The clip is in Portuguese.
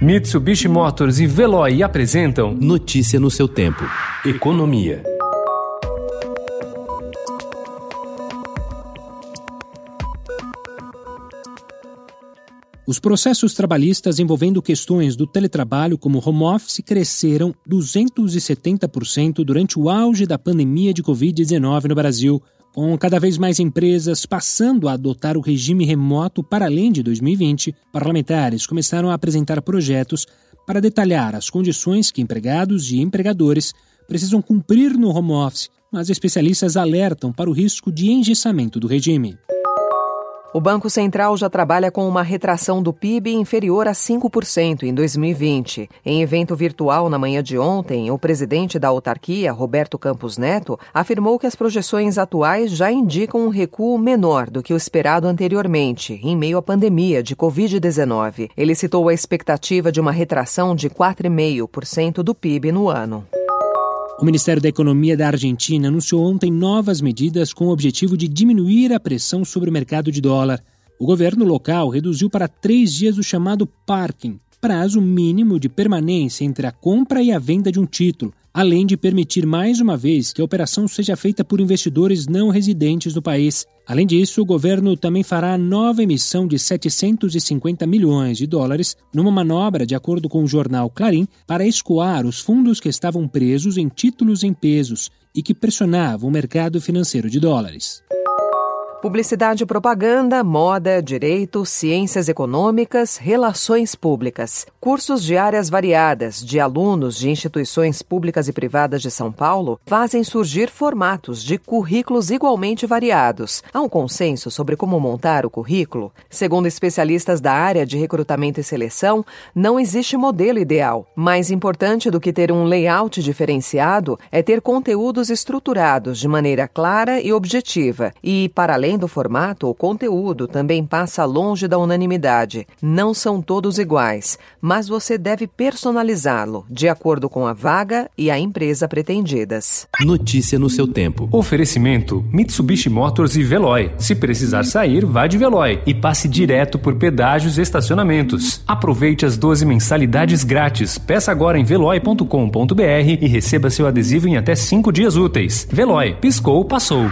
Mitsubishi Motors e Veloy apresentam Notícia no seu tempo. Economia. Os processos trabalhistas envolvendo questões do teletrabalho como home office cresceram 270% durante o auge da pandemia de Covid-19 no Brasil, com cada vez mais empresas passando a adotar o regime remoto para além de 2020. Parlamentares começaram a apresentar projetos para detalhar as condições que empregados e empregadores precisam cumprir no home office, mas especialistas alertam para o risco de engessamento do regime. O Banco Central já trabalha com uma retração do PIB inferior a 5% em 2020. Em evento virtual na manhã de ontem, o presidente da autarquia, Roberto Campos Neto, afirmou que as projeções atuais já indicam um recuo menor do que o esperado anteriormente, em meio à pandemia de Covid-19. Ele citou a expectativa de uma retração de 4,5% do PIB no ano. O Ministério da Economia da Argentina anunciou ontem novas medidas com o objetivo de diminuir a pressão sobre o mercado de dólar. O governo local reduziu para três dias o chamado parking, prazo mínimo de permanência entre a compra e a venda de um título, além de permitir mais uma vez que a operação seja feita por investidores não residentes no país. Além disso, o governo também fará nova emissão de 750 milhões de dólares numa manobra, de acordo com o jornal Clarim, para escoar os fundos que estavam presos em títulos em pesos e que pressionavam o mercado financeiro de dólares. Publicidade e propaganda, moda, direito, ciências econômicas, relações públicas. Cursos de áreas variadas de alunos de instituições públicas e privadas de São Paulo fazem surgir formatos de currículos igualmente variados. Há um consenso sobre como montar o currículo? Segundo especialistas da área de recrutamento e seleção, não existe modelo ideal. Mais importante do que ter um layout diferenciado é ter conteúdos estruturados de maneira clara e objetiva e, para além Além do formato, o conteúdo também passa longe da unanimidade. Não são todos iguais, mas você deve personalizá-lo de acordo com a vaga e a empresa pretendidas. Notícia no seu tempo. Oferecimento: Mitsubishi Motors e Veloy. Se precisar sair, vá de Veloy e passe direto por pedágios e estacionamentos. Aproveite as 12 mensalidades grátis. Peça agora em veloy.com.br e receba seu adesivo em até 5 dias úteis. Veloy, piscou, passou.